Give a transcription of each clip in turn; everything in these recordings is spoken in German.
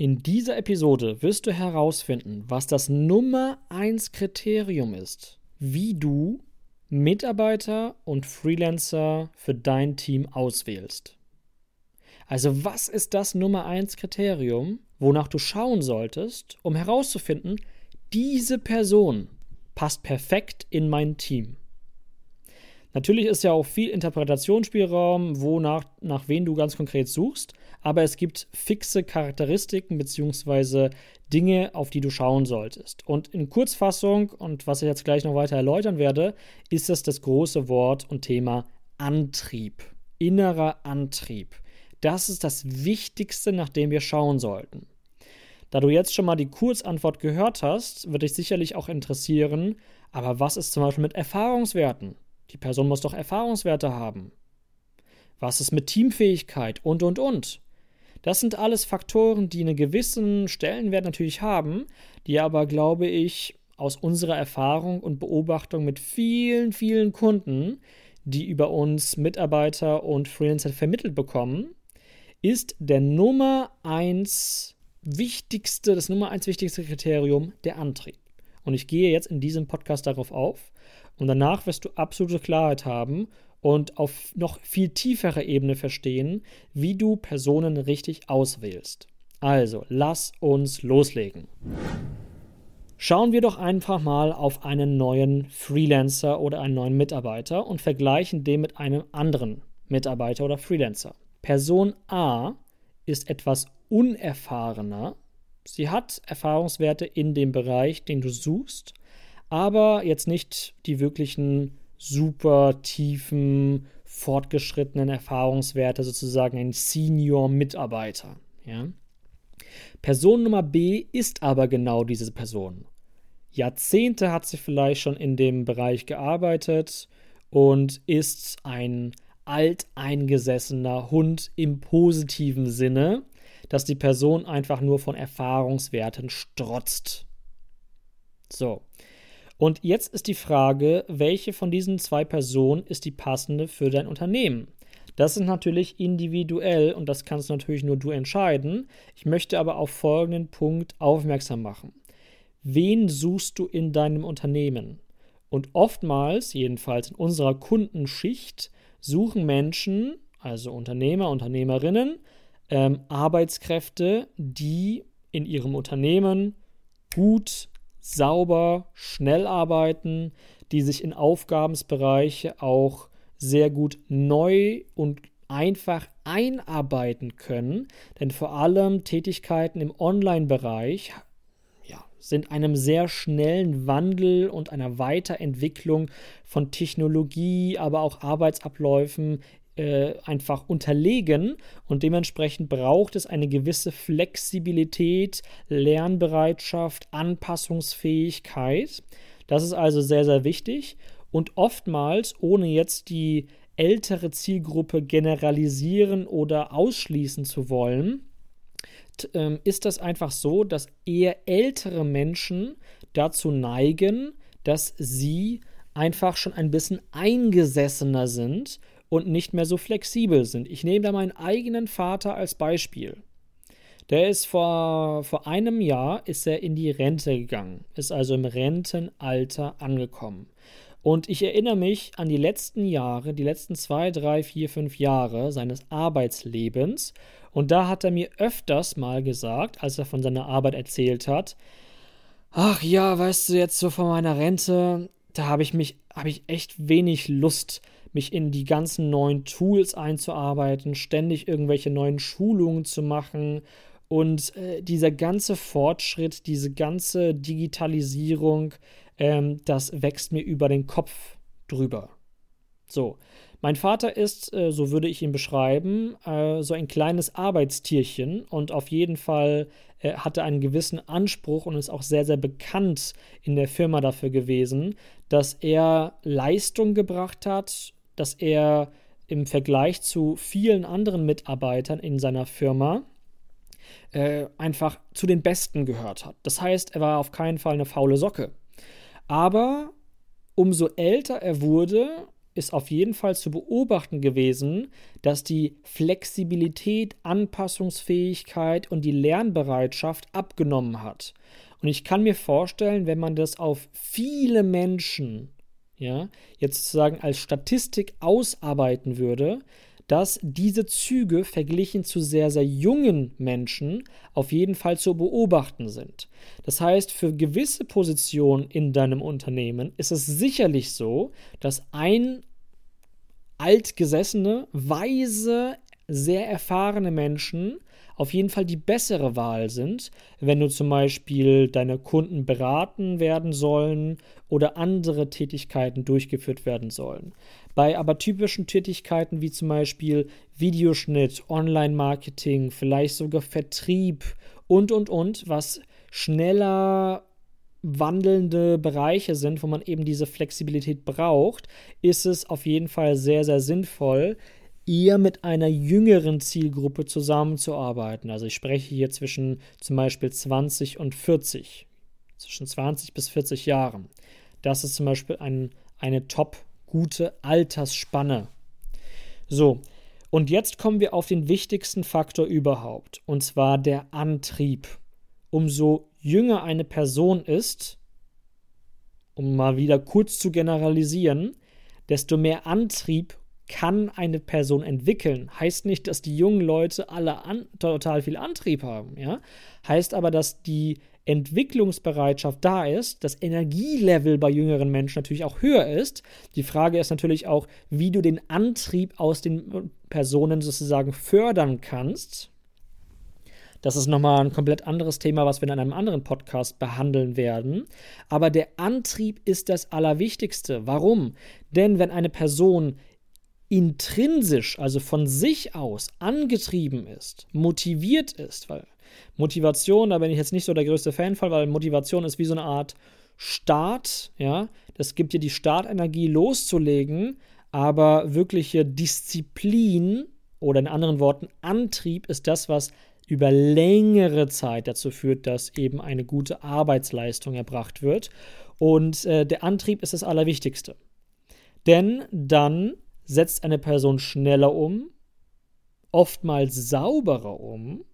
In dieser Episode wirst du herausfinden, was das Nummer 1 Kriterium ist, wie du Mitarbeiter und Freelancer für dein Team auswählst. Also was ist das Nummer 1 Kriterium, wonach du schauen solltest, um herauszufinden, diese Person passt perfekt in mein Team. Natürlich ist ja auch viel Interpretationsspielraum, wonach nach wen du ganz konkret suchst, aber es gibt fixe Charakteristiken bzw. Dinge, auf die du schauen solltest. Und in Kurzfassung und was ich jetzt gleich noch weiter erläutern werde, ist es das große Wort und Thema Antrieb, innerer Antrieb. Das ist das Wichtigste, nach dem wir schauen sollten. Da du jetzt schon mal die Kurzantwort gehört hast, wird dich sicherlich auch interessieren, aber was ist zum Beispiel mit Erfahrungswerten? Die Person muss doch Erfahrungswerte haben. Was ist mit Teamfähigkeit und, und, und? Das sind alles Faktoren, die einen gewissen Stellenwert natürlich haben, die aber, glaube ich, aus unserer Erfahrung und Beobachtung mit vielen, vielen Kunden, die über uns Mitarbeiter und Freelancer vermittelt bekommen, ist der Nummer eins wichtigste, das Nummer eins wichtigste Kriterium der Antrieb. Und ich gehe jetzt in diesem Podcast darauf auf und danach wirst du absolute Klarheit haben und auf noch viel tieferer Ebene verstehen, wie du Personen richtig auswählst. Also, lass uns loslegen. Schauen wir doch einfach mal auf einen neuen Freelancer oder einen neuen Mitarbeiter und vergleichen den mit einem anderen Mitarbeiter oder Freelancer. Person A ist etwas unerfahrener. Sie hat Erfahrungswerte in dem Bereich, den du suchst, aber jetzt nicht die wirklichen super tiefen, fortgeschrittenen Erfahrungswerte, sozusagen ein Senior-Mitarbeiter. Ja? Person Nummer B ist aber genau diese Person. Jahrzehnte hat sie vielleicht schon in dem Bereich gearbeitet und ist ein alteingesessener Hund im positiven Sinne, dass die Person einfach nur von Erfahrungswerten strotzt. So. Und jetzt ist die Frage, welche von diesen zwei Personen ist die passende für dein Unternehmen? Das ist natürlich individuell und das kannst natürlich nur du entscheiden. Ich möchte aber auf folgenden Punkt aufmerksam machen. Wen suchst du in deinem Unternehmen? Und oftmals, jedenfalls in unserer Kundenschicht, suchen Menschen, also Unternehmer, Unternehmerinnen, ähm, Arbeitskräfte, die in ihrem Unternehmen gut sauber, schnell arbeiten, die sich in Aufgabensbereiche auch sehr gut neu und einfach einarbeiten können. Denn vor allem Tätigkeiten im Online-Bereich ja, sind einem sehr schnellen Wandel und einer Weiterentwicklung von Technologie, aber auch Arbeitsabläufen äh, einfach unterlegen und dementsprechend braucht es eine gewisse Flexibilität, Lernbereitschaft, Anpassungsfähigkeit. Das ist also sehr, sehr wichtig und oftmals, ohne jetzt die ältere Zielgruppe generalisieren oder ausschließen zu wollen, ähm, ist das einfach so, dass eher ältere Menschen dazu neigen, dass sie einfach schon ein bisschen eingesessener sind und nicht mehr so flexibel sind. Ich nehme da meinen eigenen Vater als Beispiel. Der ist vor, vor einem Jahr ist er in die Rente gegangen, ist also im Rentenalter angekommen. Und ich erinnere mich an die letzten Jahre, die letzten zwei, drei, vier, fünf Jahre seines Arbeitslebens. Und da hat er mir öfters mal gesagt, als er von seiner Arbeit erzählt hat, ach ja, weißt du, jetzt so von meiner Rente, da habe ich mich, habe ich echt wenig Lust, mich in die ganzen neuen Tools einzuarbeiten, ständig irgendwelche neuen Schulungen zu machen und äh, dieser ganze Fortschritt, diese ganze Digitalisierung, ähm, das wächst mir über den Kopf drüber. So, Mein Vater ist, äh, so würde ich ihn beschreiben, äh, so ein kleines Arbeitstierchen und auf jeden Fall äh, hatte einen gewissen Anspruch und ist auch sehr, sehr bekannt in der Firma dafür gewesen, dass er Leistung gebracht hat, dass er im Vergleich zu vielen anderen Mitarbeitern in seiner Firma äh, einfach zu den Besten gehört hat. Das heißt, er war auf keinen Fall eine faule Socke. Aber umso älter er wurde, ist auf jeden Fall zu beobachten gewesen, dass die Flexibilität, Anpassungsfähigkeit und die Lernbereitschaft abgenommen hat. Und ich kann mir vorstellen, wenn man das auf viele Menschen, ja, jetzt sozusagen als Statistik ausarbeiten würde, dass diese Züge verglichen zu sehr, sehr jungen Menschen auf jeden Fall zu beobachten sind. Das heißt, für gewisse Positionen in deinem Unternehmen ist es sicherlich so, dass ein altgesessene, weise, sehr erfahrene Menschen auf jeden Fall die bessere Wahl sind, wenn du zum Beispiel deine Kunden beraten werden sollen oder andere Tätigkeiten durchgeführt werden sollen. Bei aber typischen Tätigkeiten wie zum Beispiel Videoschnitt, Online-Marketing, vielleicht sogar Vertrieb und, und, und, was schneller wandelnde Bereiche sind, wo man eben diese Flexibilität braucht, ist es auf jeden Fall sehr, sehr sinnvoll, eher mit einer jüngeren Zielgruppe zusammenzuarbeiten. Also ich spreche hier zwischen zum Beispiel 20 und 40, zwischen 20 bis 40 Jahren. Das ist zum Beispiel ein, eine top gute Altersspanne. So, und jetzt kommen wir auf den wichtigsten Faktor überhaupt, und zwar der Antrieb. Umso jünger eine Person ist, um mal wieder kurz zu generalisieren, desto mehr Antrieb kann eine Person entwickeln. Heißt nicht, dass die jungen Leute alle an, total viel Antrieb haben, ja? Heißt aber, dass die Entwicklungsbereitschaft da ist, das Energielevel bei jüngeren Menschen natürlich auch höher ist. Die Frage ist natürlich auch, wie du den Antrieb aus den Personen sozusagen fördern kannst. Das ist nochmal ein komplett anderes Thema, was wir in einem anderen Podcast behandeln werden. Aber der Antrieb ist das Allerwichtigste. Warum? Denn wenn eine Person intrinsisch, also von sich aus angetrieben ist, motiviert ist, weil Motivation, da bin ich jetzt nicht so der größte Fan von, weil Motivation ist wie so eine Art Start, ja, das gibt dir die Startenergie loszulegen, aber wirkliche Disziplin oder in anderen Worten Antrieb ist das, was über längere Zeit dazu führt, dass eben eine gute Arbeitsleistung erbracht wird. Und äh, der Antrieb ist das Allerwichtigste. Denn dann setzt eine Person schneller um, oftmals sauberer um.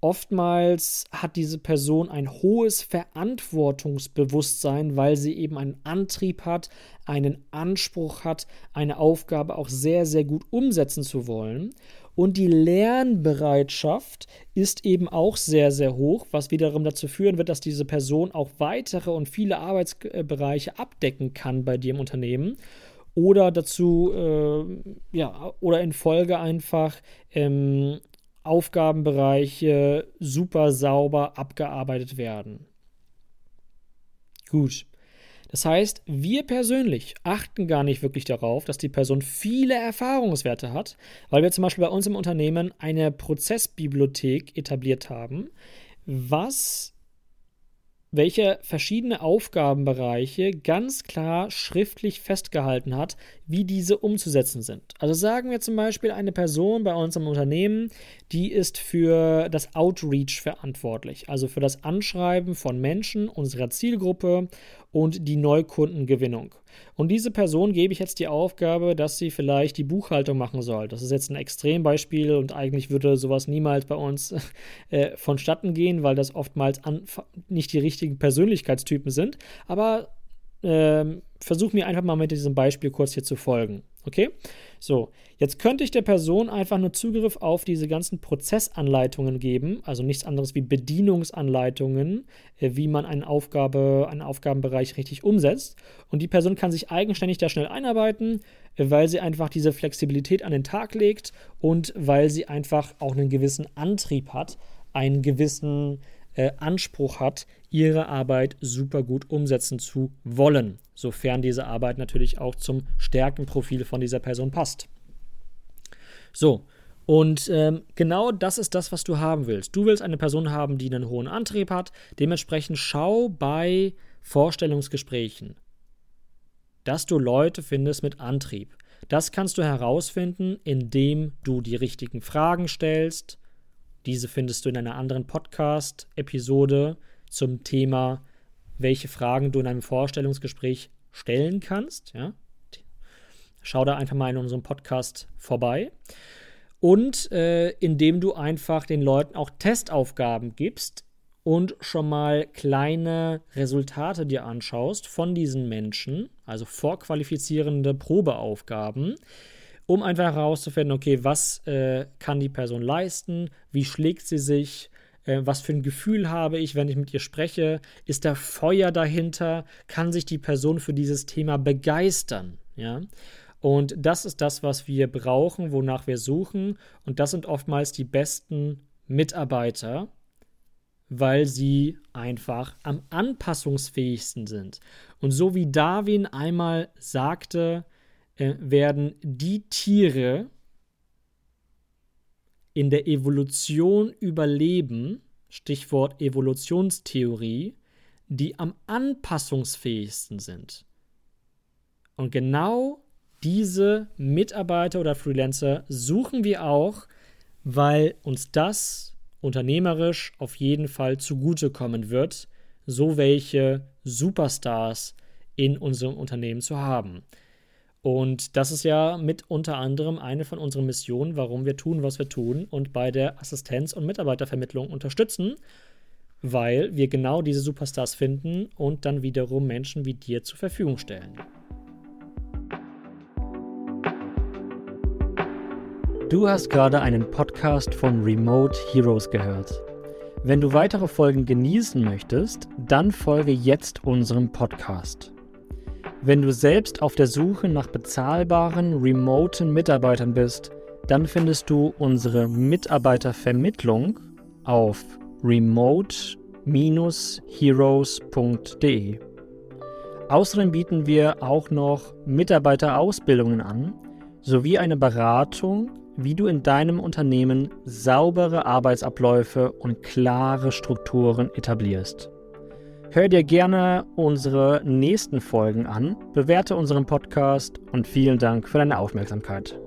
Oftmals hat diese Person ein hohes Verantwortungsbewusstsein, weil sie eben einen Antrieb hat, einen Anspruch hat, eine Aufgabe auch sehr, sehr gut umsetzen zu wollen. Und die Lernbereitschaft ist eben auch sehr, sehr hoch, was wiederum dazu führen wird, dass diese Person auch weitere und viele Arbeitsbereiche abdecken kann bei dir im Unternehmen oder dazu, äh, ja, oder in Folge einfach ähm, Aufgabenbereiche super sauber abgearbeitet werden. Gut. Das heißt, wir persönlich achten gar nicht wirklich darauf, dass die Person viele Erfahrungswerte hat, weil wir zum Beispiel bei uns im Unternehmen eine Prozessbibliothek etabliert haben, was welche verschiedene Aufgabenbereiche ganz klar schriftlich festgehalten hat, wie diese umzusetzen sind. Also sagen wir zum Beispiel eine Person bei uns im Unternehmen, die ist für das Outreach verantwortlich, also für das Anschreiben von Menschen unserer Zielgruppe und die Neukundengewinnung. Und diese Person gebe ich jetzt die Aufgabe, dass sie vielleicht die Buchhaltung machen soll. Das ist jetzt ein Extrembeispiel und eigentlich würde sowas niemals bei uns äh, vonstatten gehen, weil das oftmals an, nicht die richtigen Persönlichkeitstypen sind. Aber äh, versuch mir einfach mal mit diesem Beispiel kurz hier zu folgen. Okay? So, jetzt könnte ich der Person einfach nur Zugriff auf diese ganzen Prozessanleitungen geben, also nichts anderes wie Bedienungsanleitungen, äh, wie man eine Aufgabe, einen Aufgabenbereich richtig umsetzt. Und die Person kann sich eigenständig da schnell einarbeiten, äh, weil sie einfach diese Flexibilität an den Tag legt und weil sie einfach auch einen gewissen Antrieb hat, einen gewissen äh, Anspruch hat, ihre Arbeit super gut umsetzen zu wollen, sofern diese Arbeit natürlich auch zum Stärkenprofil von dieser Person passt. So, und ähm, genau das ist das, was du haben willst. Du willst eine Person haben, die einen hohen Antrieb hat. Dementsprechend schau bei Vorstellungsgesprächen, dass du Leute findest mit Antrieb. Das kannst du herausfinden, indem du die richtigen Fragen stellst. Diese findest du in einer anderen Podcast-Episode zum Thema, welche Fragen du in einem Vorstellungsgespräch stellen kannst. Ja? Schau da einfach mal in unserem Podcast vorbei und äh, indem du einfach den Leuten auch Testaufgaben gibst und schon mal kleine Resultate dir anschaust von diesen Menschen, also vorqualifizierende Probeaufgaben, um einfach herauszufinden, okay, was äh, kann die Person leisten, wie schlägt sie sich, äh, was für ein Gefühl habe ich, wenn ich mit ihr spreche, ist da Feuer dahinter, kann sich die Person für dieses Thema begeistern, ja. Und das ist das, was wir brauchen, wonach wir suchen. Und das sind oftmals die besten Mitarbeiter, weil sie einfach am anpassungsfähigsten sind. Und so wie Darwin einmal sagte, äh, werden die Tiere in der Evolution überleben, Stichwort Evolutionstheorie, die am anpassungsfähigsten sind. Und genau diese Mitarbeiter oder Freelancer suchen wir auch, weil uns das unternehmerisch auf jeden Fall zugutekommen wird, so welche Superstars in unserem Unternehmen zu haben. Und das ist ja mit unter anderem eine von unseren Missionen, warum wir tun, was wir tun und bei der Assistenz- und Mitarbeitervermittlung unterstützen, weil wir genau diese Superstars finden und dann wiederum Menschen wie dir zur Verfügung stellen. Du hast gerade einen Podcast von Remote Heroes gehört. Wenn du weitere Folgen genießen möchtest, dann folge jetzt unserem Podcast. Wenn du selbst auf der Suche nach bezahlbaren, remoten Mitarbeitern bist, dann findest du unsere Mitarbeitervermittlung auf remote-heroes.de. Außerdem bieten wir auch noch Mitarbeiterausbildungen an sowie eine Beratung wie du in deinem Unternehmen saubere Arbeitsabläufe und klare Strukturen etablierst. Hör dir gerne unsere nächsten Folgen an, bewerte unseren Podcast und vielen Dank für deine Aufmerksamkeit.